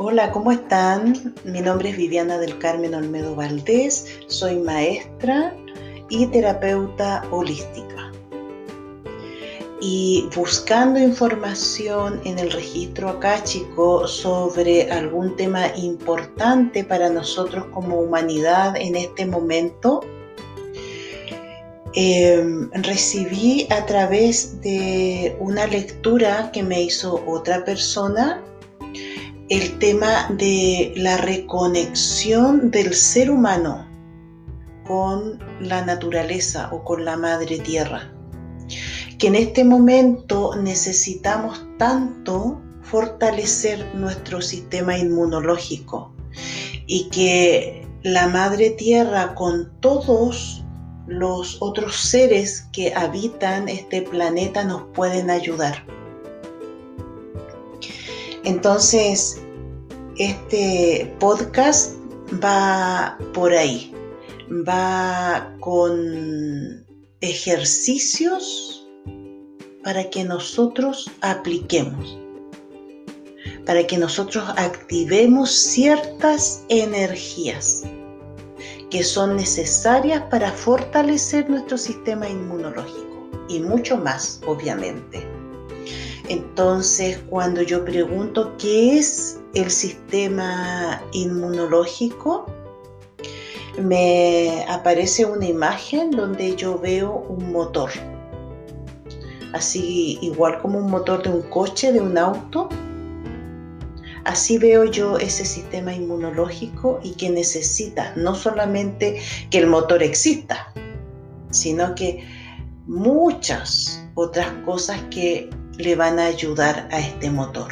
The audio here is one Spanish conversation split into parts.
Hola, ¿cómo están? Mi nombre es Viviana del Carmen Olmedo Valdés, soy maestra y terapeuta holística. Y buscando información en el registro acáchico sobre algún tema importante para nosotros como humanidad en este momento, em, recibí a través de una lectura que me hizo otra persona el tema de la reconexión del ser humano con la naturaleza o con la madre tierra. Que en este momento necesitamos tanto fortalecer nuestro sistema inmunológico y que la madre tierra con todos los otros seres que habitan este planeta nos pueden ayudar. Entonces, este podcast va por ahí, va con ejercicios para que nosotros apliquemos, para que nosotros activemos ciertas energías que son necesarias para fortalecer nuestro sistema inmunológico. Y mucho más, obviamente. Entonces, cuando yo pregunto qué es el sistema inmunológico, me aparece una imagen donde yo veo un motor. Así igual como un motor de un coche, de un auto. Así veo yo ese sistema inmunológico y que necesita no solamente que el motor exista, sino que muchas otras cosas que le van a ayudar a este motor.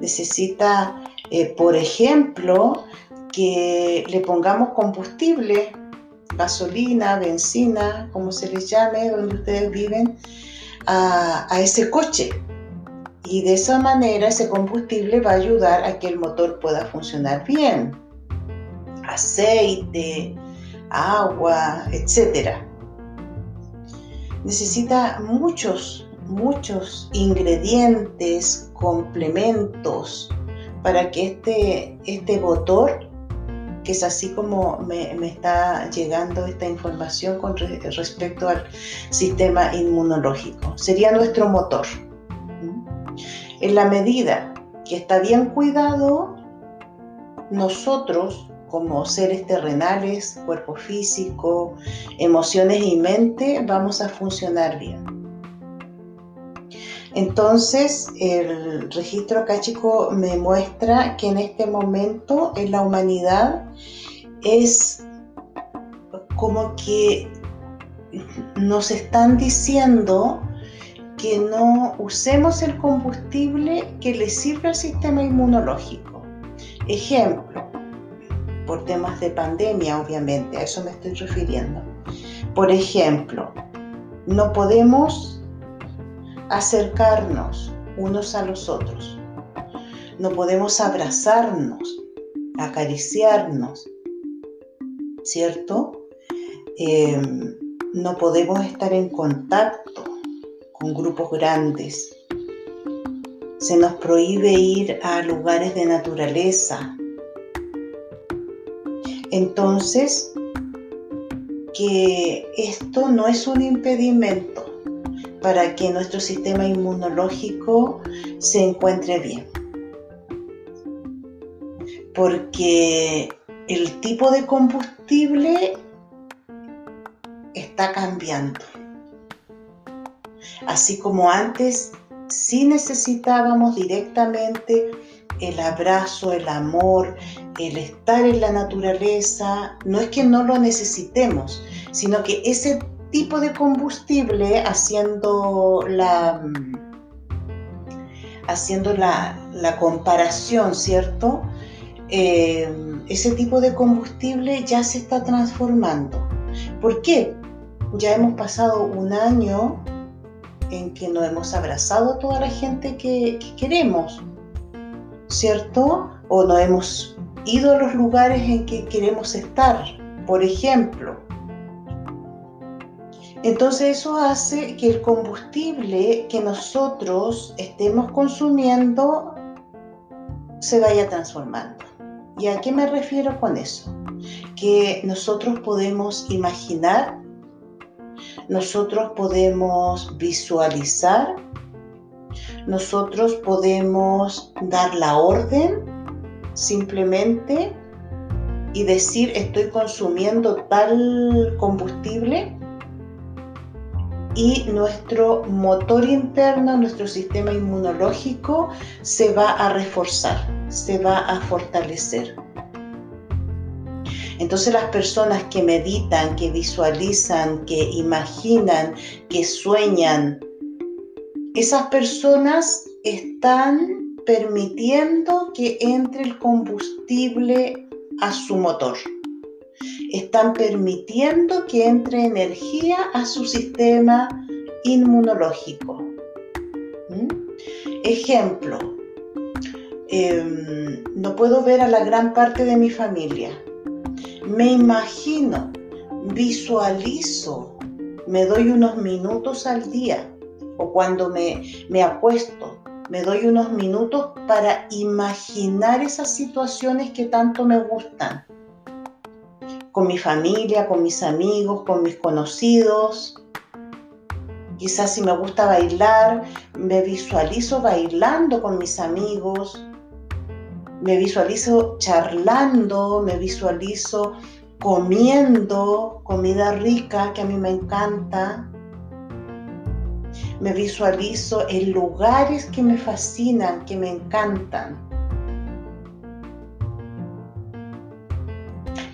Necesita, eh, por ejemplo, que le pongamos combustible, gasolina, benzina, como se les llame, donde ustedes viven, a ese coche y de esa manera ese combustible va a ayudar a que el motor pueda funcionar bien. Aceite, agua, etc. Necesita muchos, muchos ingredientes, complementos para que este, este motor, que es así como me, me está llegando esta información con respecto al sistema inmunológico, sería nuestro motor. En la medida que está bien cuidado, nosotros como seres terrenales, cuerpo físico, emociones y mente, vamos a funcionar bien. Entonces, el registro acá, chico, me muestra que en este momento en la humanidad es como que nos están diciendo que no usemos el combustible que le sirve al sistema inmunológico. Ejemplo, por temas de pandemia, obviamente, a eso me estoy refiriendo. Por ejemplo, no podemos acercarnos unos a los otros. No podemos abrazarnos, acariciarnos, ¿cierto? Eh, no podemos estar en contacto con grupos grandes. Se nos prohíbe ir a lugares de naturaleza. Entonces, que esto no es un impedimento para que nuestro sistema inmunológico se encuentre bien. Porque el tipo de combustible está cambiando. Así como antes sí necesitábamos directamente el abrazo, el amor, el estar en la naturaleza, no es que no lo necesitemos, sino que ese tipo de combustible haciendo la haciendo la, comparación, ¿cierto? Eh, ese tipo de combustible ya se está transformando. ¿Por qué? Ya hemos pasado un año en que nos hemos abrazado a toda la gente que, queremos, ¿cierto? O no hemos ido a los lugares en que queremos estar. Por ejemplo, Entonces eso hace que el combustible que nosotros estemos consumiendo se vaya transformando. ¿Y a qué me refiero con eso? Que nosotros podemos imaginar, nosotros podemos visualizar, nosotros podemos dar la orden simplemente y decir estoy consumiendo tal combustible y nuestro motor interno, nuestro sistema inmunológico se va a reforzar, se va a fortalecer. Entonces las personas que meditan, que visualizan, que imaginan, que sueñan, esas personas están permitiendo que entre el combustible a su motor están permitiendo que entre energía a su sistema inmunológico. ¿Mm? Ejemplo, em, no puedo ver a la gran parte de mi familia. Me imagino, visualizo, me doy unos minutos al día o cuando me, me acuesto, me doy unos minutos para imaginar esas situaciones que tanto me gustan con mi familia, con mis amigos, con mis conocidos. Quizás si me gusta bailar, me visualizo bailando con mis amigos, me visualizo charlando, me visualizo comiendo comida rica que a mí me encanta. Me visualizo en lugares que me fascinan, que me encantan.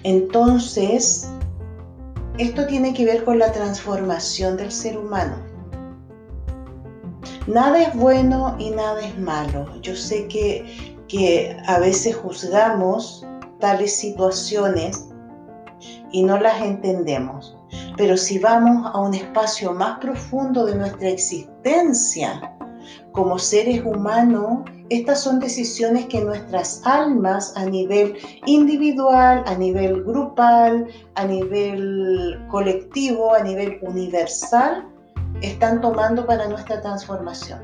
Entonces, esto tiene que ver con la transformación del ser humano. Nada es bueno y nada es malo. Yo sé que, que a veces juzgamos tales situaciones y no las entendemos. Pero si vamos a un espacio más profundo de nuestra existencia como seres humanos, estas son decisiones que nuestras almas a nivel individual, a nivel grupal, a nivel colectivo, a nivel universal, están tomando para nuestra transformación.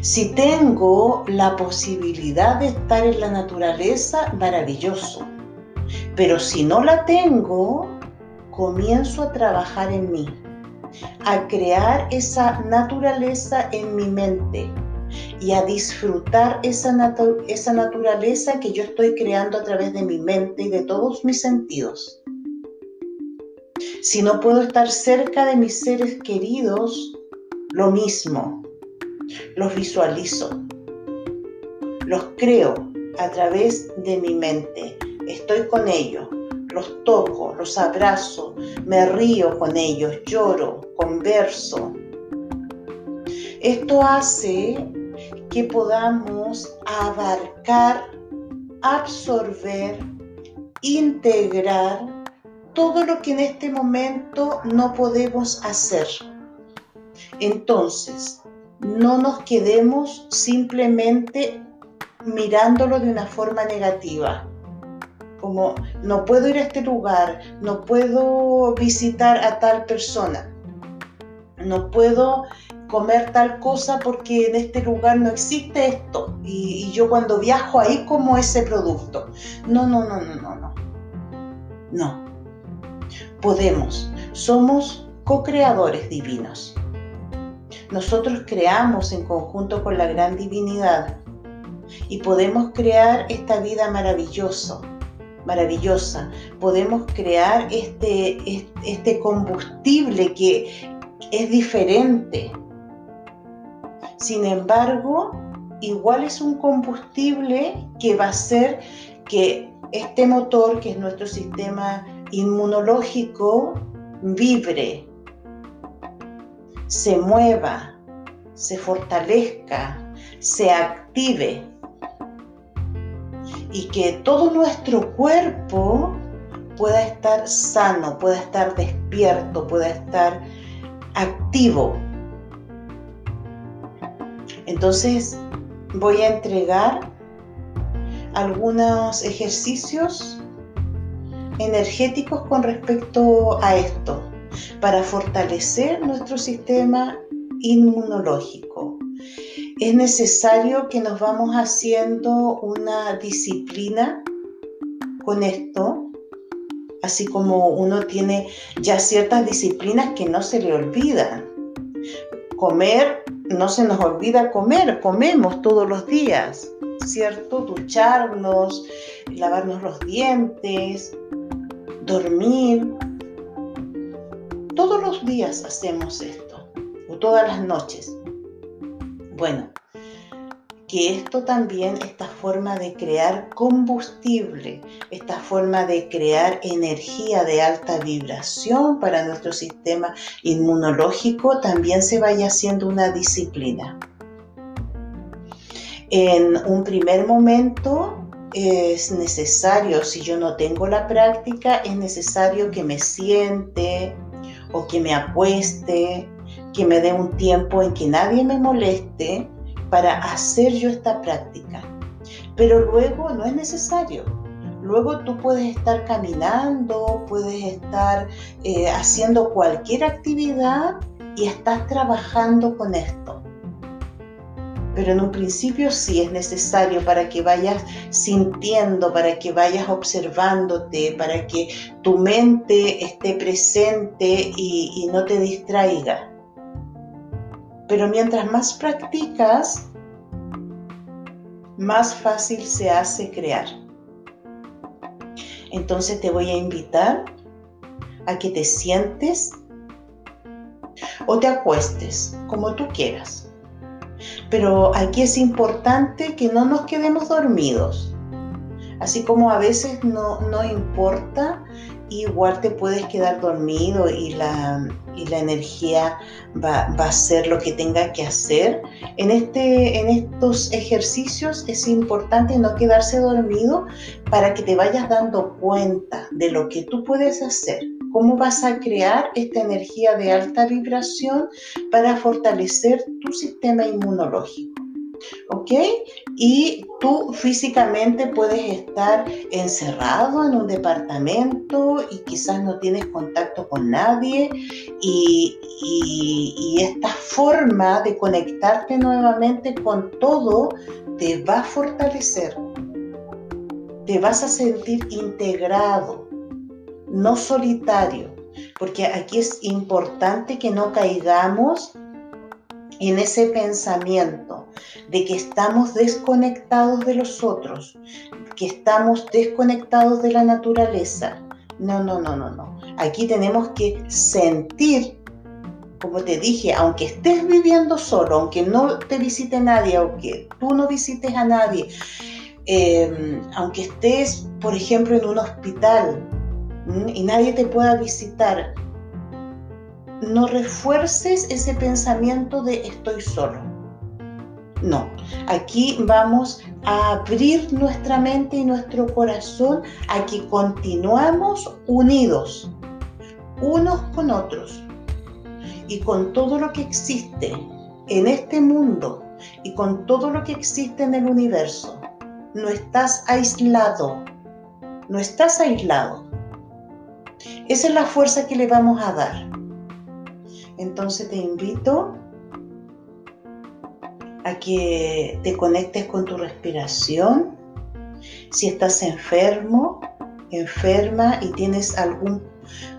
Si tengo la posibilidad de estar en la naturaleza, maravilloso. Pero si no la tengo, comienzo a trabajar en mí a crear esa naturaleza en mi mente y a disfrutar esa, esa naturaleza que yo estoy creando a través de mi mente y de todos mis sentidos. Si no puedo estar cerca de mis seres queridos, lo mismo. Los visualizo. Los creo a través de mi mente. Estoy con ellos los toco, los abrazo, me río con ellos, lloro, converso. Esto hace que podamos abarcar, absorber, integrar todo lo que en este momento no podemos hacer. Entonces, no nos quedemos simplemente mirándolo de una forma negativa como no puedo ir a este lugar, no puedo visitar a tal persona, no puedo comer tal cosa porque en este lugar no existe esto y, yo cuando viajo ahí como ese producto. No, no, no, no, no, no. No. Podemos. Somos co-creadores divinos. Nosotros creamos en conjunto con la gran divinidad y podemos crear esta vida maravillosa maravillosa. Podemos crear este, este combustible que es diferente. Sin embargo, igual es un combustible que va a hacer que este motor, que es nuestro sistema inmunológico, vibre, se mueva, se fortalezca, se active y que todo nuestro cuerpo pueda estar sano, pueda estar despierto, pueda estar activo. Entonces voy a entregar algunos ejercicios energéticos con respecto a esto, para fortalecer nuestro sistema inmunológico. Es necesario que nos vamos haciendo una disciplina con esto, así como uno tiene ya ciertas disciplinas que no se le olvidan. Comer, no se nos olvida comer, comemos todos los días, ¿cierto? Ducharnos, lavarnos los dientes, dormir. Todos los días hacemos esto, o todas las noches. Bueno, que esto también, esta forma de crear combustible, esta forma de crear energía de alta vibración para nuestro sistema inmunológico, también se vaya haciendo una disciplina. En un primer momento es necesario, si yo no tengo la práctica, es necesario que me siente o que me apueste, que me dé un tiempo en que nadie me moleste para hacer yo esta práctica. Pero luego no es necesario. Luego tú puedes estar caminando, puedes estar eh, haciendo cualquier actividad y estás trabajando con esto. Pero en un principio sí es necesario para que vayas sintiendo, para que vayas observándote, para que tu mente esté presente y, y no te distraiga. Pero mientras más practicas, más fácil se hace crear. Entonces te voy a invitar a que te sientes o te acuestes, como tú quieras. Pero aquí es importante que no nos quedemos dormidos. Así como a veces no, no importa igual te puedes quedar dormido y la, la energía va, a hacer lo que tenga que hacer. En, este, en estos ejercicios es importante no quedarse dormido para que te vayas dando cuenta de lo que tú puedes hacer, cómo vas a crear esta energía de alta vibración para fortalecer tu sistema inmunológico. ¿ok? Y tú físicamente puedes estar encerrado en un departamento y quizás no tienes contacto con nadie y, esta forma de conectarte nuevamente con todo te va a fortalecer. Te vas a sentir integrado, no solitario, porque aquí es importante que no caigamos en ese pensamiento de que estamos desconectados de los otros, que estamos desconectados de la naturaleza. No, no, no, no, no. Aquí tenemos que sentir, como te dije, aunque estés viviendo solo, aunque no te visite nadie, aunque tú no visites a nadie, em, aunque estés, por ejemplo, en un hospital y nadie te pueda visitar, no refuerces ese pensamiento de estoy solo. No, aquí vamos a abrir nuestra mente y nuestro corazón a que continuamos unidos, unos con otros y con todo lo que existe en este mundo y con todo lo que existe en el universo. No estás aislado, no estás aislado. Esa es la fuerza que le vamos a dar. Entonces te invito a que te conectes con tu respiración. Si estás enfermo, enferma y tienes algún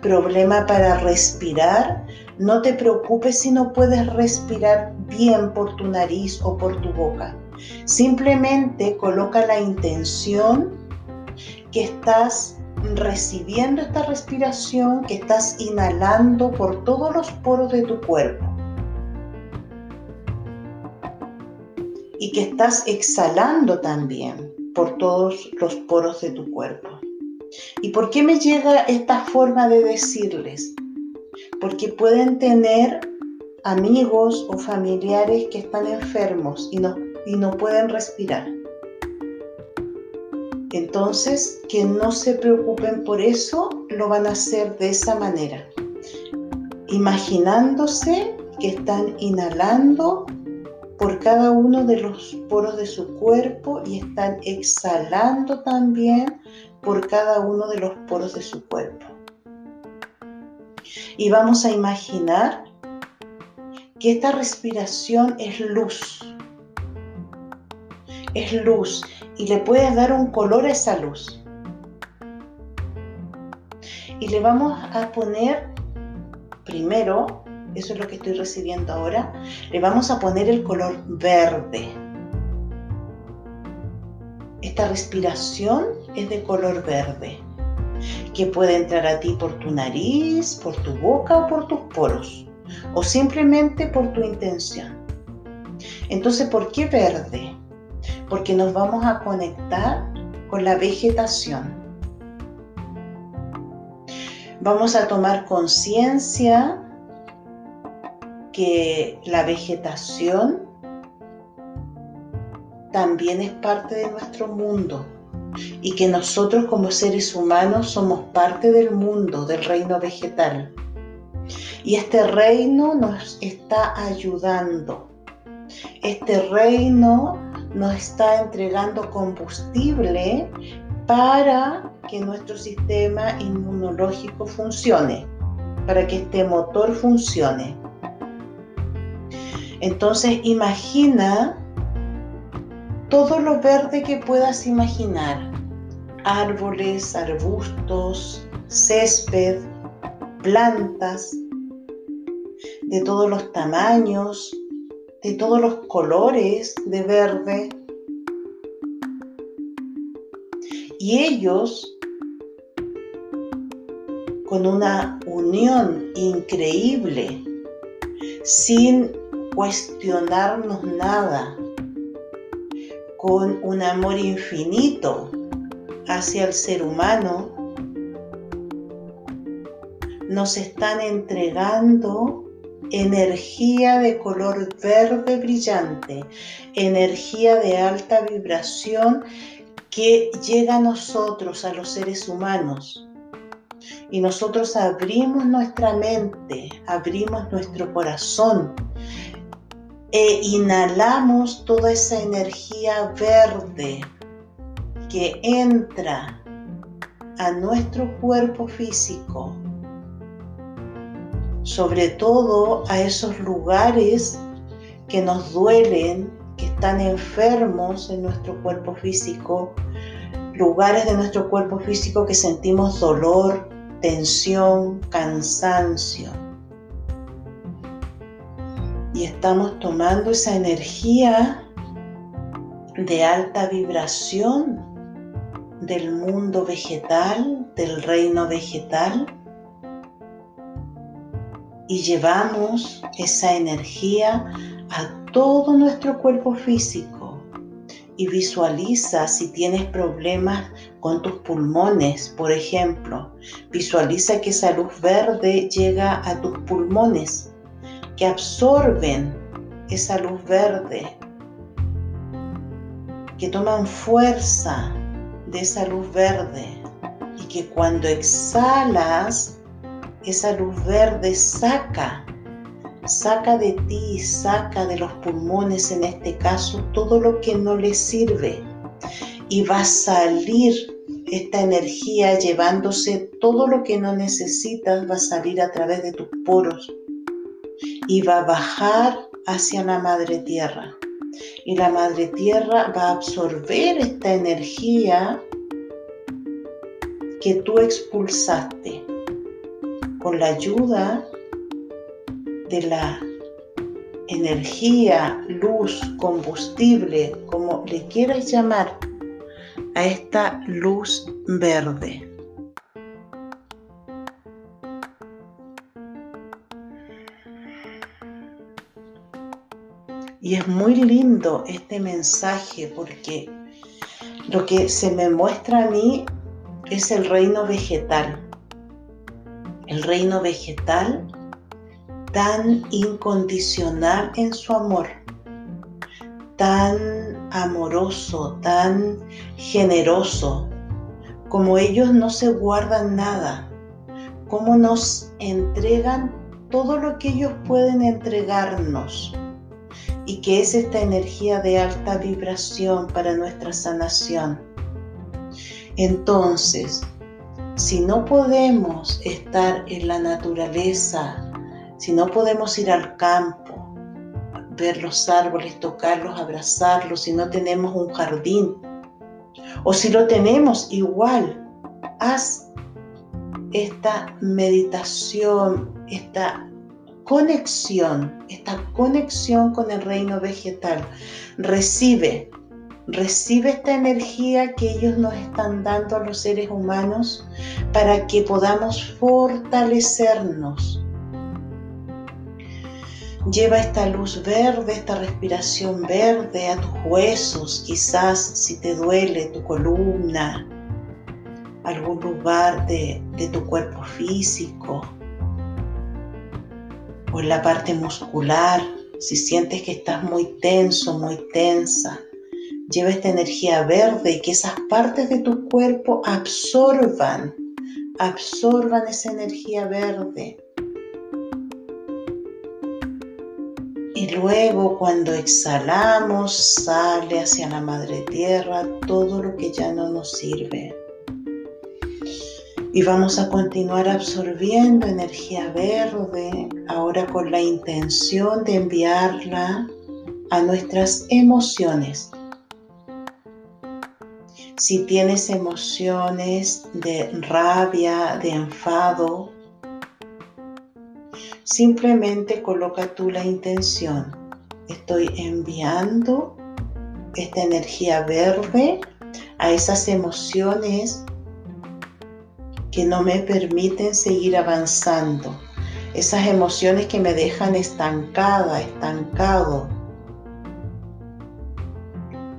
problema para respirar, no te preocupes si no puedes respirar bien por tu nariz o por tu boca. Simplemente coloca la intención que estás recibiendo esta respiración que estás inhalando por todos los poros de tu cuerpo y que estás exhalando también por todos los poros de tu cuerpo. ¿Y por qué me llega esta forma de decirles? Porque pueden tener amigos o familiares que están enfermos y no, y no pueden respirar entonces, que no se preocupen por eso, lo van a hacer de esa manera, imaginándose que están inhalando por cada uno de los poros de su cuerpo y están exhalando también por cada uno de los poros de su cuerpo. Y vamos a imaginar que esta respiración es luz. Es luz y le puedes dar un color a esa luz. Y le vamos a poner primero, eso es lo que estoy recibiendo ahora, le vamos a poner el color verde. Esta respiración es de color verde, que puede entrar a ti por tu nariz, por tu boca o por tus poros, o simplemente por tu intención. Entonces, ¿por qué verde? Porque nos vamos a conectar con la vegetación. Vamos a tomar conciencia que la vegetación también es parte de nuestro mundo y que nosotros como seres humanos somos parte del mundo, del reino vegetal. Y este reino nos está ayudando. Este reino nos está entregando combustible para que nuestro sistema inmunológico funcione, para que este motor funcione. Entonces imagina todo lo verde que puedas imaginar. Árboles, arbustos, césped, plantas, de todos los tamaños, de todos los colores de verde. Y ellos, con una unión increíble, sin cuestionarnos nada, con un amor infinito hacia el ser humano, nos están entregando energía de color verde brillante, energía de alta vibración que llega a nosotros, a los seres humanos. Y nosotros abrimos nuestra mente, abrimos nuestro corazón e inhalamos toda esa energía verde que entra a nuestro cuerpo físico, sobre todo a esos lugares que nos duelen, que están enfermos en nuestro cuerpo físico, lugares de nuestro cuerpo físico que sentimos dolor, tensión, cansancio. Y estamos tomando esa energía de alta vibración del mundo vegetal, del reino vegetal, y llevamos esa energía a todo nuestro cuerpo físico. Y visualiza si tienes problemas con tus pulmones, por ejemplo, visualiza que esa luz verde llega a tus pulmones que absorben esa luz verde, que toman fuerza de esa luz verde y que cuando exhalas, esa luz verde saca, saca de ti, saca de los pulmones en este caso todo lo que no le sirve. Y va a salir esta energía llevándose todo lo que no necesitas, va a salir a través de tus poros. Y va a bajar hacia la madre tierra. Y la madre tierra va a absorber esta energía que tú expulsaste con la ayuda de la energía, luz, combustible, como le quieras llamar, a esta luz verde. Y es muy lindo este mensaje porque lo que se me muestra a mí es el reino vegetal. El reino vegetal tan incondicional en su amor, tan amoroso, tan generoso, como ellos no se guardan nada, como nos entregan todo lo que ellos pueden entregarnos y que es esta energía de alta vibración para nuestra sanación. Entonces, si no podemos estar en la naturaleza, si no podemos ir al campo, ver los árboles, tocarlos, abrazarlos, si no tenemos un jardín, o si lo tenemos igual, haz esta meditación, esta conexión, esta conexión con el reino vegetal. Recibe, recibe esta energía que ellos nos están dando a los seres humanos para que podamos fortalecernos. Lleva esta luz verde, esta respiración verde a tus huesos, quizás si te duele tu columna, algún lugar de, tu cuerpo físico o en la parte muscular, si sientes que estás muy tenso, muy tensa, lleva esta energía verde y que esas partes de tu cuerpo absorban, absorban esa energía verde. Y luego cuando exhalamos sale hacia la madre tierra todo lo que ya no nos sirve y vamos a continuar absorbiendo energía verde, ahora con la intención de enviarla a nuestras emociones. Si tienes emociones de rabia, de enfado, simplemente coloca tú la intención. Estoy enviando esta energía verde a esas emociones que no me permiten seguir avanzando, esas emociones que me dejan estancada, estancado,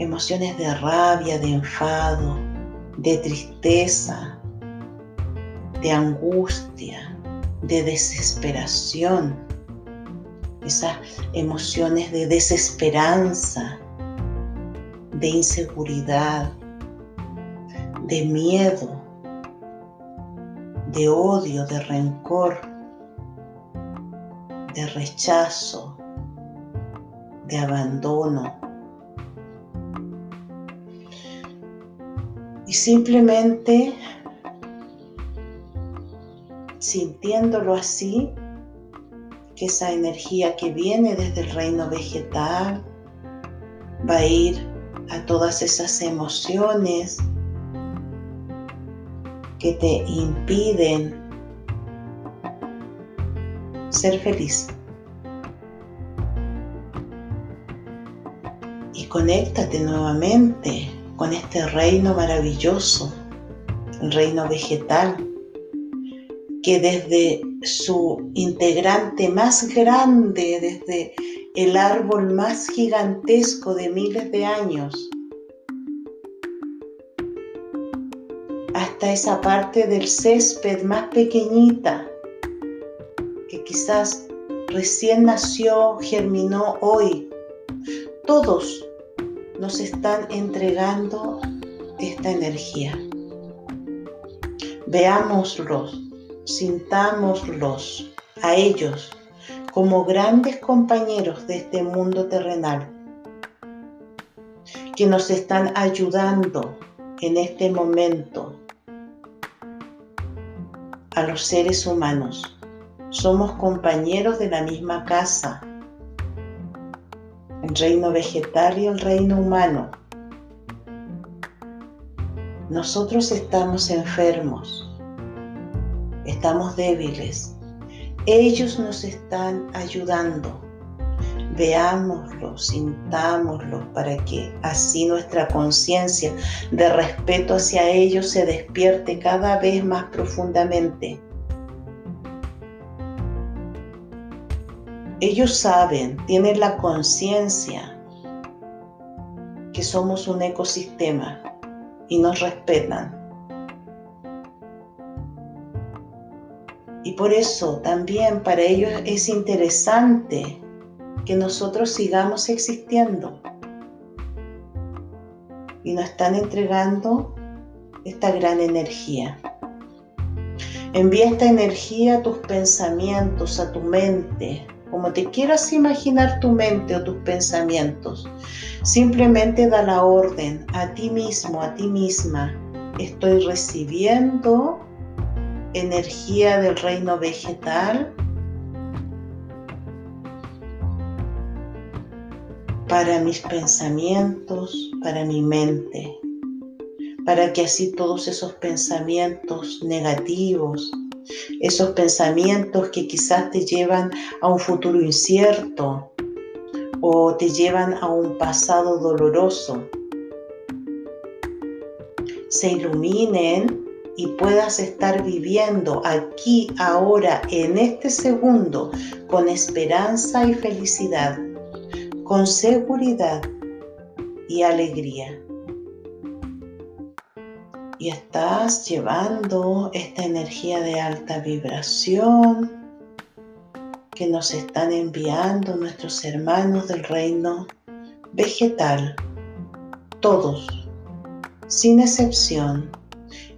emociones de rabia, de enfado, de tristeza, de angustia, de desesperación, esas emociones de desesperanza, de inseguridad, de miedo, de odio, de rencor, de rechazo, de abandono. Y simplemente sintiéndolo así, que esa energía que viene desde el reino vegetal va a ir a todas esas emociones que te impiden ser feliz. Y conéctate nuevamente con este reino maravilloso, el reino vegetal, que desde su integrante más grande, desde el árbol más gigantesco de miles de años, hasta esa parte del césped más pequeñita que quizás recién nació, germinó hoy. Todos nos están entregando esta energía. Veámoslos, sintámoslos a ellos como grandes compañeros de este mundo terrenal que nos están ayudando en este momento a los seres humanos. Somos compañeros de la misma casa, el reino vegetal y el reino humano. Nosotros estamos enfermos, estamos débiles. Ellos nos están ayudando veámoslo, sintámoslo, para que así nuestra conciencia de respeto hacia ellos se despierte cada vez más profundamente. Ellos saben, tienen la conciencia que somos un ecosistema y nos respetan. Y por eso también para ellos es interesante que nosotros sigamos existiendo. Y nos están entregando esta gran energía. Envía esta energía a tus pensamientos, a tu mente, como te quieras imaginar tu mente o tus pensamientos. Simplemente da la orden a ti mismo, a ti misma. Estoy recibiendo energía del reino vegetal para mis pensamientos, para mi mente, para que así todos esos pensamientos negativos, esos pensamientos que quizás te llevan a un futuro incierto o te llevan a un pasado doloroso, se iluminen y puedas estar viviendo aquí, ahora, en este segundo, con esperanza y felicidad, con seguridad y alegría y estás llevando esta energía de alta vibración que nos están enviando nuestros hermanos del reino vegetal, todos, sin excepción,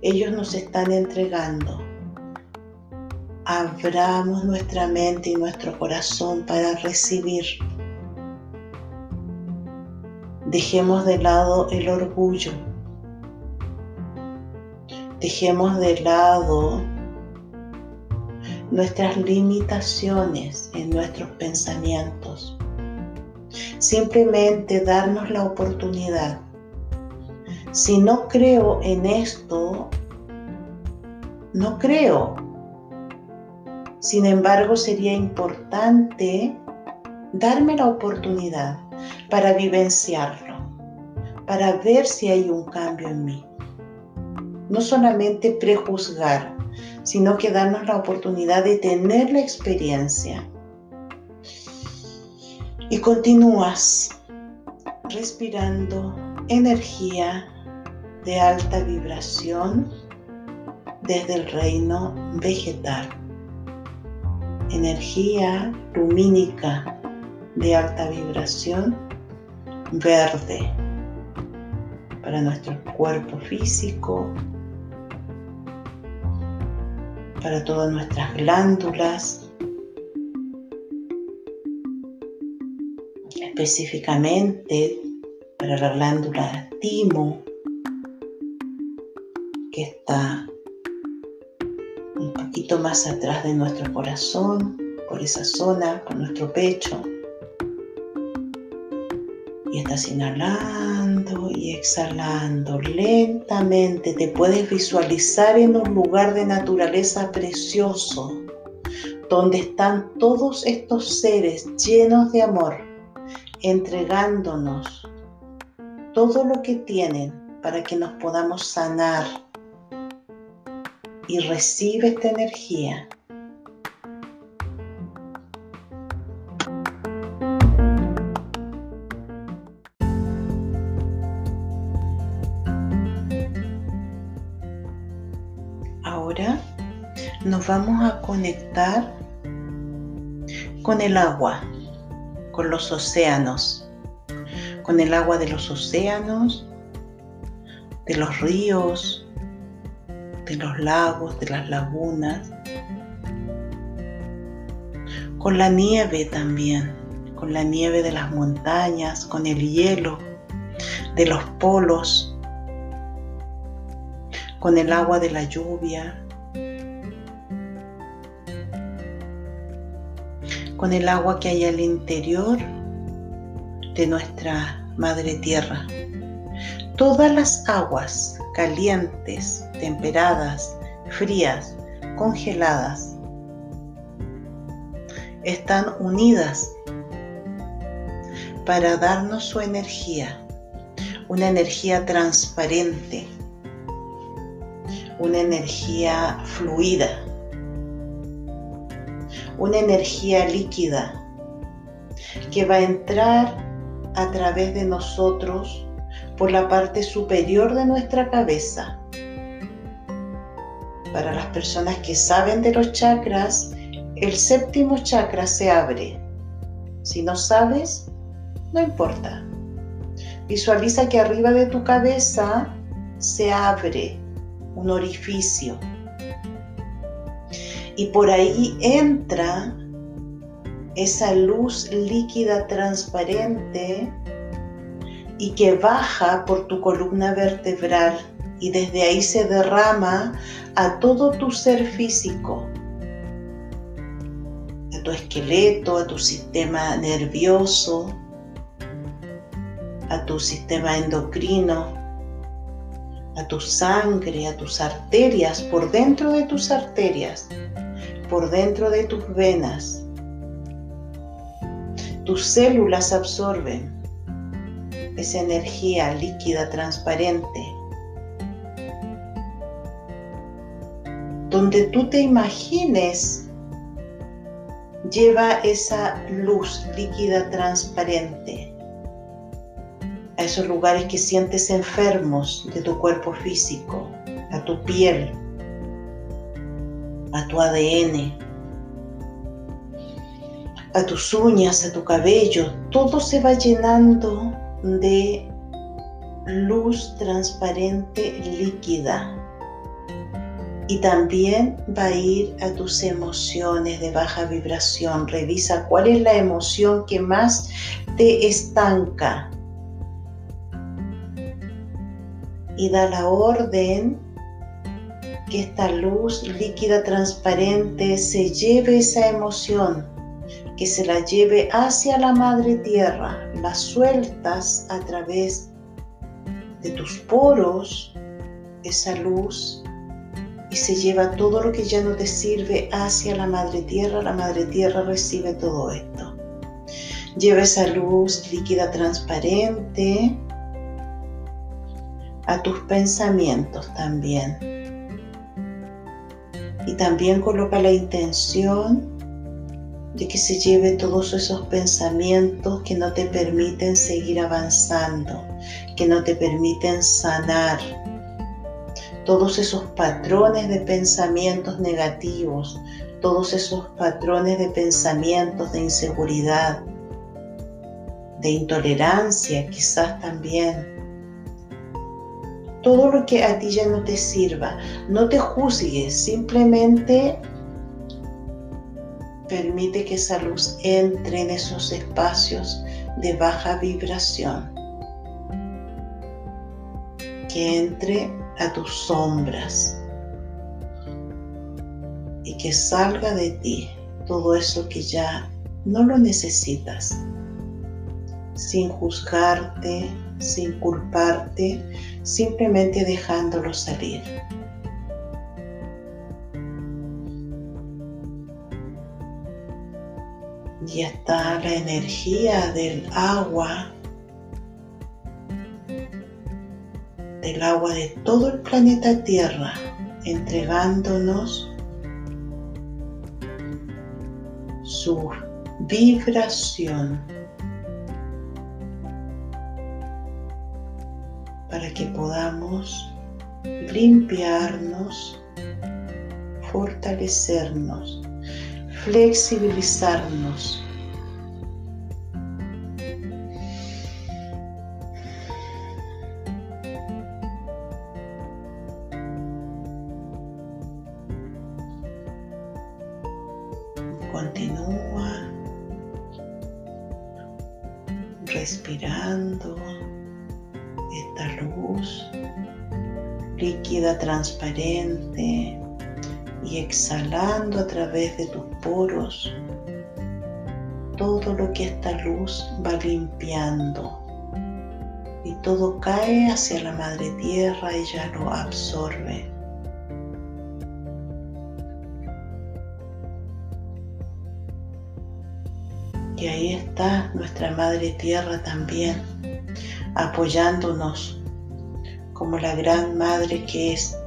ellos nos están entregando. Abramos nuestra mente y nuestro corazón para recibir. Dejemos de lado el orgullo Dejemos de lado nuestras limitaciones en nuestros pensamientos. Simplemente darnos la oportunidad. Si no creo en esto, no creo. Sin embargo, sería importante darme la oportunidad para vivenciarlo, para ver si hay un cambio en mí no solamente prejuzgar, sino que darnos la oportunidad de tener la experiencia. Y continúas respirando energía de alta vibración desde el reino vegetal. Energía lumínica de alta vibración verde para nuestro cuerpo físico, para todas nuestras glándulas, específicamente para la glándula timo, que está un poquito más atrás de nuestro corazón, por esa zona, por nuestro pecho. Y estás inhalando y exhalando lentamente. Te puedes visualizar en un lugar de naturaleza precioso, donde están todos estos seres llenos de amor, entregándonos todo lo que tienen para que nos podamos sanar. Y recibe esta energía vamos a conectar con el agua, con los océanos, con el agua de los océanos, de los ríos, de los lagos, de las lagunas, con la nieve también, con la nieve de las montañas, con el hielo de los polos, con el agua de la lluvia, con el agua que hay al interior de nuestra madre tierra. Todas las aguas calientes, temperadas, frías, congeladas, están unidas para darnos su energía, una energía transparente, una energía fluida una energía líquida que va a entrar a través de nosotros por la parte superior de nuestra cabeza. Para las personas que saben de los chakras, el séptimo chakra se abre. Si no sabes, no importa. Visualiza que arriba de tu cabeza se abre un orificio y por ahí entra esa luz líquida transparente y que baja por tu columna vertebral. Y desde ahí se derrama a todo tu ser físico, a tu esqueleto, a tu sistema nervioso, a tu sistema endocrino, a tu sangre, a tus arterias, por dentro de tus arterias, por dentro de tus venas. Tus células absorben esa energía líquida, transparente, donde tú te imagines lleva esa luz líquida transparente a esos lugares que sientes enfermos de tu cuerpo físico, a tu piel, a tu ADN, a tus uñas, a tu cabello, todo se va llenando de luz transparente líquida y también va a ir a tus emociones de baja vibración. Revisa cuál es la emoción que más te estanca. Y da la orden que esta luz líquida transparente se lleve esa emoción, que se la lleve hacia la madre tierra. La sueltas a través de tus poros, esa luz y se lleva todo lo que ya no te sirve hacia la Madre Tierra. La Madre Tierra recibe todo esto. Lleva esa luz líquida transparente a tus pensamientos también. Y también coloca la intención de que se lleve todos esos pensamientos que no te permiten seguir avanzando, que no te permiten sanar, todos esos patrones de pensamientos negativos, todos esos patrones de pensamientos de inseguridad, de intolerancia quizás también. Todo lo que a ti ya no te sirva, no te juzgues, simplemente permite que esa luz entre en esos espacios de baja vibración, que entre a tus sombras. Y que salga de ti todo eso que ya no lo necesitas, sin juzgarte, sin culparte, simplemente dejándolo salir. Y está la energía del agua del agua de todo el planeta Tierra, entregándonos su vibración para que podamos limpiarnos, fortalecernos, flexibilizarnos líquida transparente y exhalando a través de tus poros todo lo que esta luz va limpiando y todo cae hacia la madre tierra, ella lo absorbe. Y ahí está nuestra Madre Tierra también, apoyándonos como la gran Madre que es,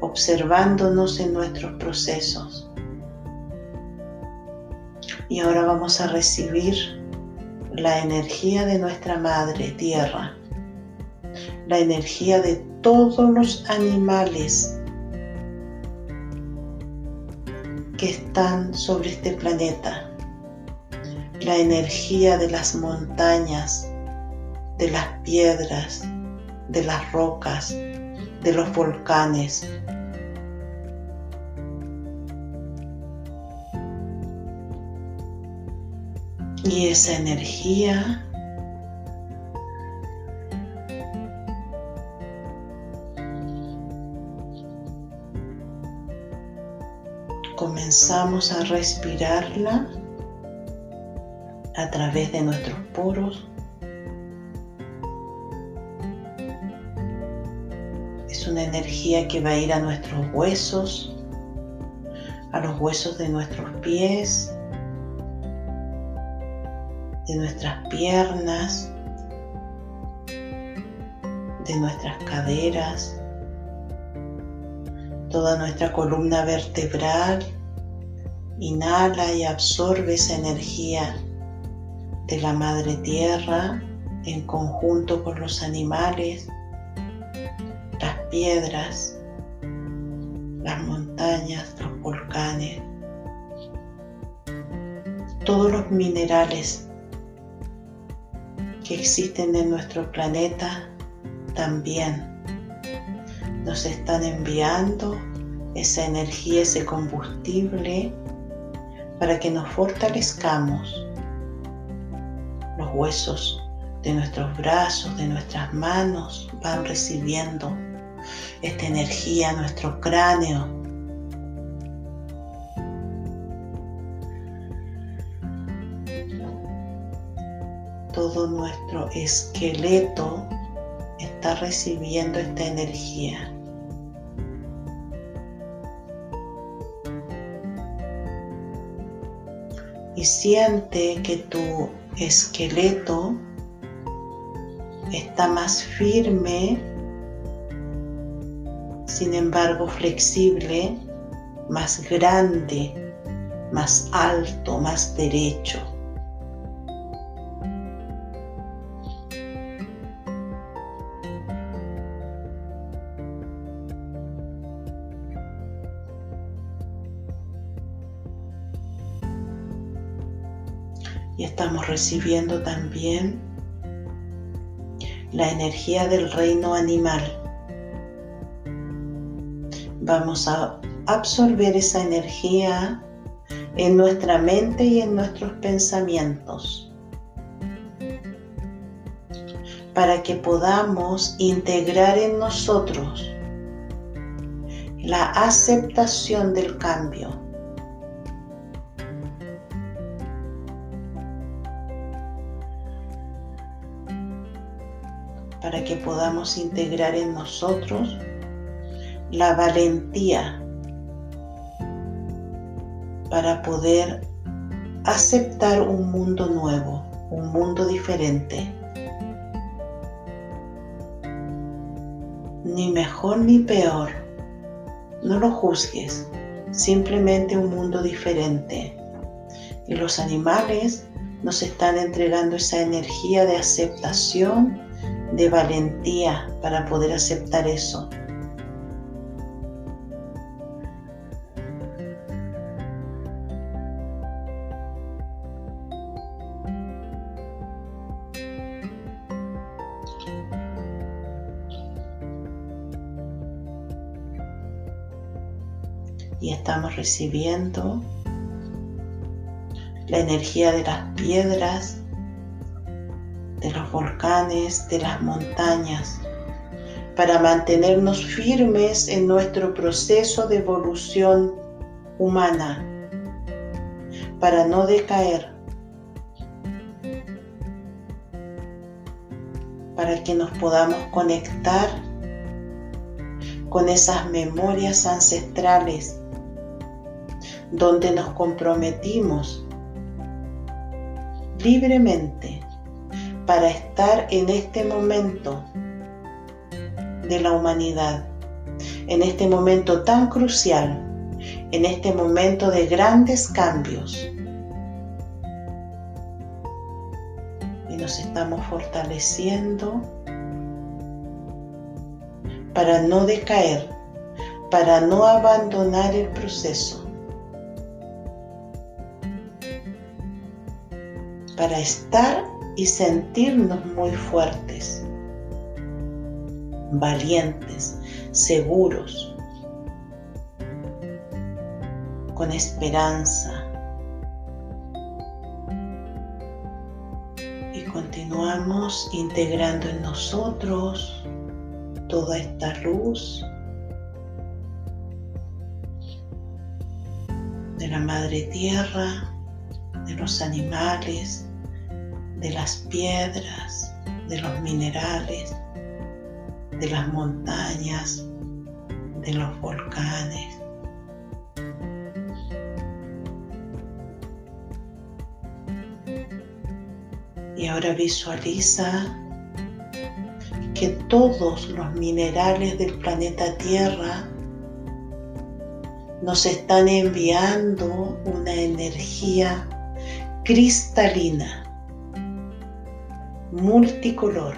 observándonos en nuestros procesos. Y ahora vamos a recibir la energía de nuestra Madre Tierra, la energía de todos los animales que están sobre este planeta la energía de las montañas, de las piedras, de las rocas, de los volcanes. Y esa energía comenzamos a respirarla a través de nuestros poros. Una energía que va a ir a nuestros huesos, a los huesos de nuestros pies, de nuestras piernas, de nuestras caderas, toda nuestra columna vertebral. Inhala y absorbe esa energía de la Madre Tierra en conjunto con los animales, piedras, las montañas, los volcanes, todos los minerales que existen en nuestro planeta también nos están enviando esa energía, ese combustible para que nos fortalezcamos. Los huesos de nuestros brazos, de nuestras manos van recibiendo esta energía, nuestro cráneo. Todo nuestro esqueleto está recibiendo esta energía. y siente que tu esqueleto está más firme, sin embargo flexible, más grande, más alto, más derecho. y estamos recibiendo también la energía del reino animal. Vamos a absorber esa energía en nuestra mente y en nuestros pensamientos para que podamos integrar en nosotros la aceptación del cambio. Para que podamos integrar en nosotros la valentía para poder aceptar un mundo nuevo, un mundo diferente. Ni mejor ni peor. No lo juzgues, simplemente un mundo diferente. Y los animales nos están entregando esa energía de aceptación de valentía para poder aceptar eso. Y estamos recibiendo la energía de las piedras de los volcanes, de las montañas, para mantenernos firmes en nuestro proceso de evolución humana, para no decaer, para que nos podamos conectar con esas memorias ancestrales donde nos comprometimos libremente para estar en este momento de la humanidad, en este momento tan crucial, en este momento de grandes cambios. Y nos estamos fortaleciendo para no decaer, para no abandonar el proceso, para estar y sentirnos muy fuertes, valientes, seguros, con esperanza, continuamos integrando en nosotros toda esta luz de la madre tierra, de los animales, de las piedras, de los minerales, de las montañas, de los volcanes. Y ahora visualiza que todos los minerales del planeta Tierra nos están enviando una energía cristalina, multicolor.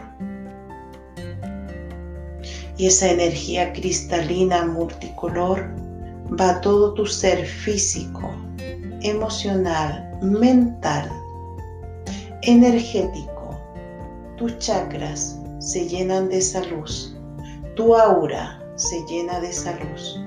Y esa energía cristalina multicolor va a todo tu ser físico, emocional, mental, energético. Tus chakras se llenan de esa luz. Tu aura se llena de esa luz.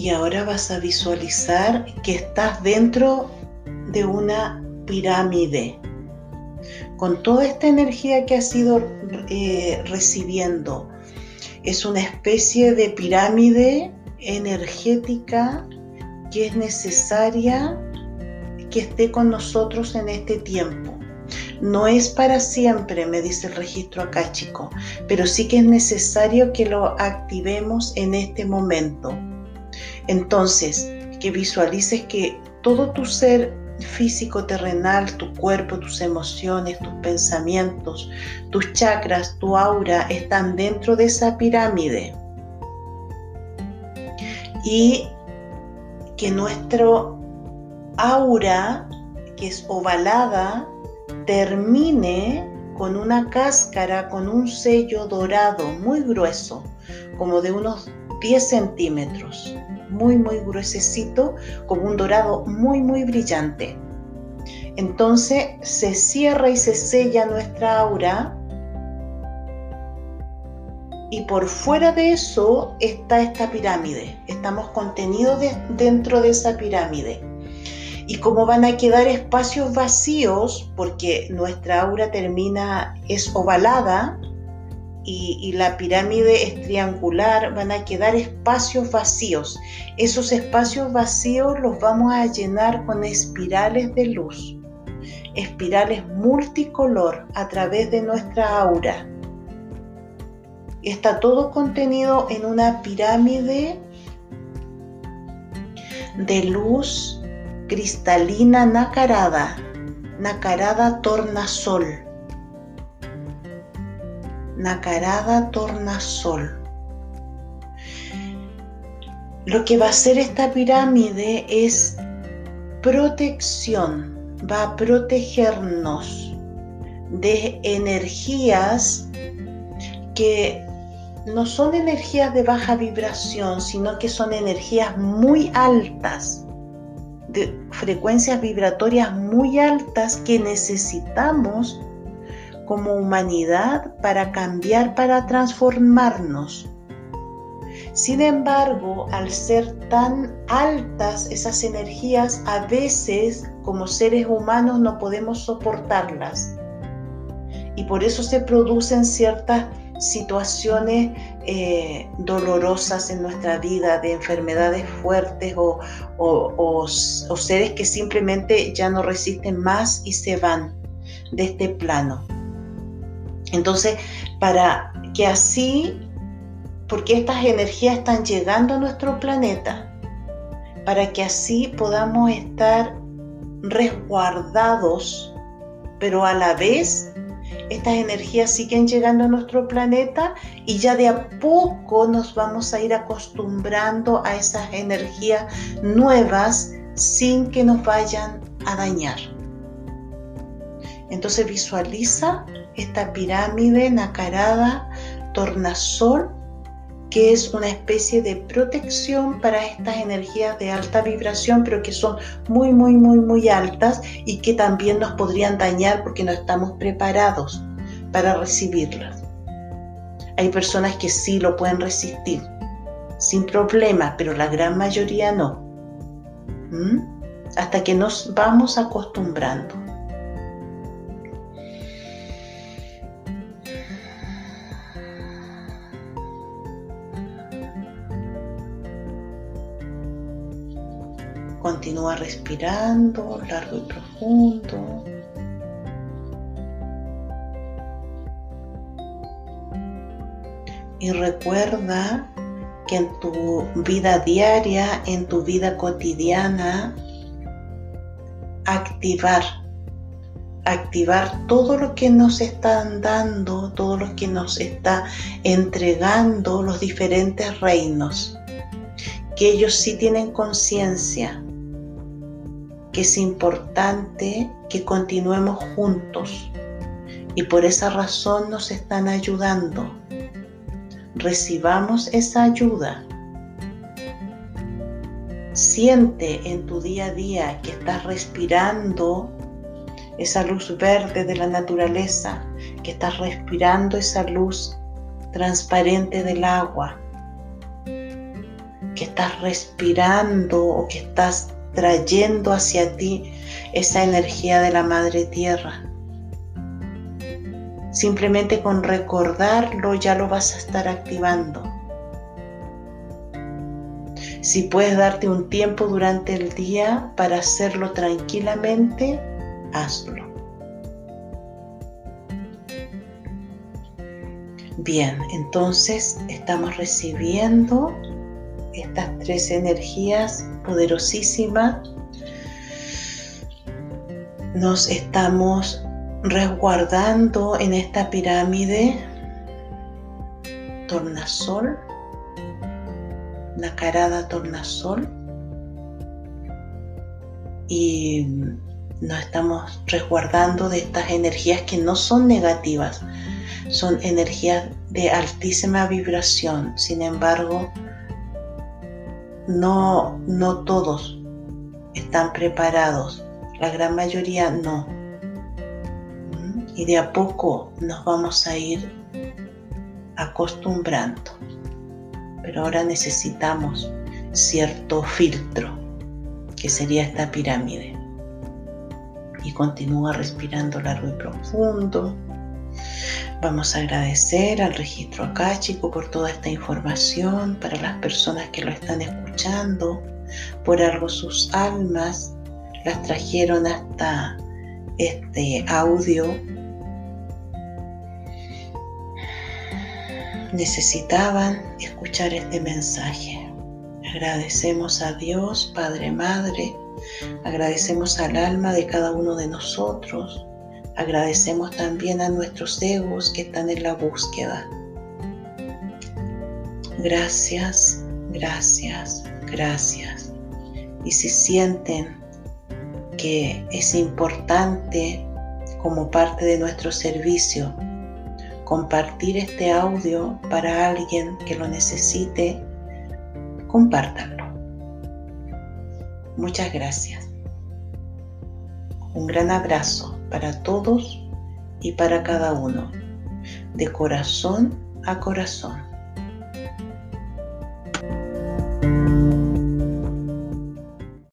Y ahora vas a visualizar que estás dentro de una pirámide. Con toda esta energía que has ido eh, recibiendo. Es una especie de pirámide energética que es necesaria que esté con nosotros en este tiempo. No es para siempre, me dice el registro acá, chico, pero sí que es necesario que lo activemos en este momento. Entonces, que visualices que todo tu ser físico terrenal, tu cuerpo, tus emociones, tus pensamientos, tus chakras, tu aura están dentro de esa pirámide. Y que nuestro aura, que es ovalada, termine con una cáscara, con un sello dorado muy grueso, como de unos 10 centímetros muy, muy gruesecito, como un dorado muy, muy brillante. Entonces se cierra y se sella nuestra aura. Y por fuera de eso está esta pirámide. Estamos contenidos dentro de esa pirámide. Y como van a quedar espacios vacíos, porque nuestra aura termina, es ovalada, y, la pirámide es triangular, van a quedar espacios vacíos. Esos espacios vacíos los vamos a llenar con espirales de luz, espirales multicolor a través de nuestra aura. Está todo contenido en una pirámide de luz cristalina nacarada, nacarada tornasol Nacarada Tornasol. Lo que va a hacer esta pirámide es protección, va a protegernos de energías que no son energías de baja vibración, sino que son energías muy altas, de frecuencias vibratorias muy altas que necesitamos como humanidad para cambiar, para transformarnos. Sin embargo, al ser tan altas esas energías, a veces como seres humanos no podemos soportarlas. Y por eso se producen ciertas situaciones eh, dolorosas en nuestra vida, de enfermedades fuertes o, o seres que simplemente ya no resisten más y se van de este plano. Entonces, para que así, porque estas energías están llegando a nuestro planeta, para que así podamos estar resguardados, pero a la vez estas energías siguen llegando a nuestro planeta y ya de a poco nos vamos a ir acostumbrando a esas energías nuevas sin que nos vayan a dañar. Entonces visualiza esta pirámide nacarada, tornasol, que es una especie de protección para estas energías de alta vibración, pero que son muy, muy, muy, muy altas y que también nos podrían dañar porque no estamos preparados para recibirlas. Hay personas que sí lo pueden resistir sin problema, pero la gran mayoría no. ¿Mm? Hasta que nos vamos acostumbrando. Continúa respirando largo y profundo. Y recuerda que en tu vida diaria, en tu vida cotidiana, activar, activar todo lo que nos están dando, todo lo que nos está entregando los diferentes reinos, que ellos sí tienen conciencia es importante que continuemos juntos y por esa razón nos están ayudando. Recibamos esa ayuda. Siente en tu día a día que estás respirando esa luz verde de la naturaleza, que estás respirando esa luz transparente del agua, que estás respirando o que estás trayendo hacia ti esa energía de la Madre Tierra. Simplemente con recordarlo ya lo vas a estar activando. Si puedes darte un tiempo durante el día para hacerlo tranquilamente, hazlo. Bien, entonces estamos recibiendo estas tres energías poderosísimas, nos estamos resguardando en esta pirámide tornasol, nacarada tornasol, y nos estamos resguardando de estas energías que no son negativas, son energías de altísima vibración, sin embargo, no, no todos están preparados, la gran mayoría no. Y de a poco nos vamos a ir acostumbrando. Pero ahora necesitamos cierto filtro, que sería esta pirámide. Y continúa respirando largo y profundo. Vamos a agradecer al registro Acáchico por toda esta información para las personas que lo están escuchando. Por algo sus almas las trajeron hasta este audio. Necesitaban escuchar este mensaje. Agradecemos a Dios, Padre, Madre. Agradecemos al alma de cada uno de nosotros Agradecemos también a nuestros egos que están en la búsqueda. Gracias, gracias, gracias. Y si sienten que es importante como parte de nuestro servicio compartir este audio para alguien que lo necesite, compártanlo. Muchas gracias. Un gran abrazo para todos y para cada uno, de corazón a corazón.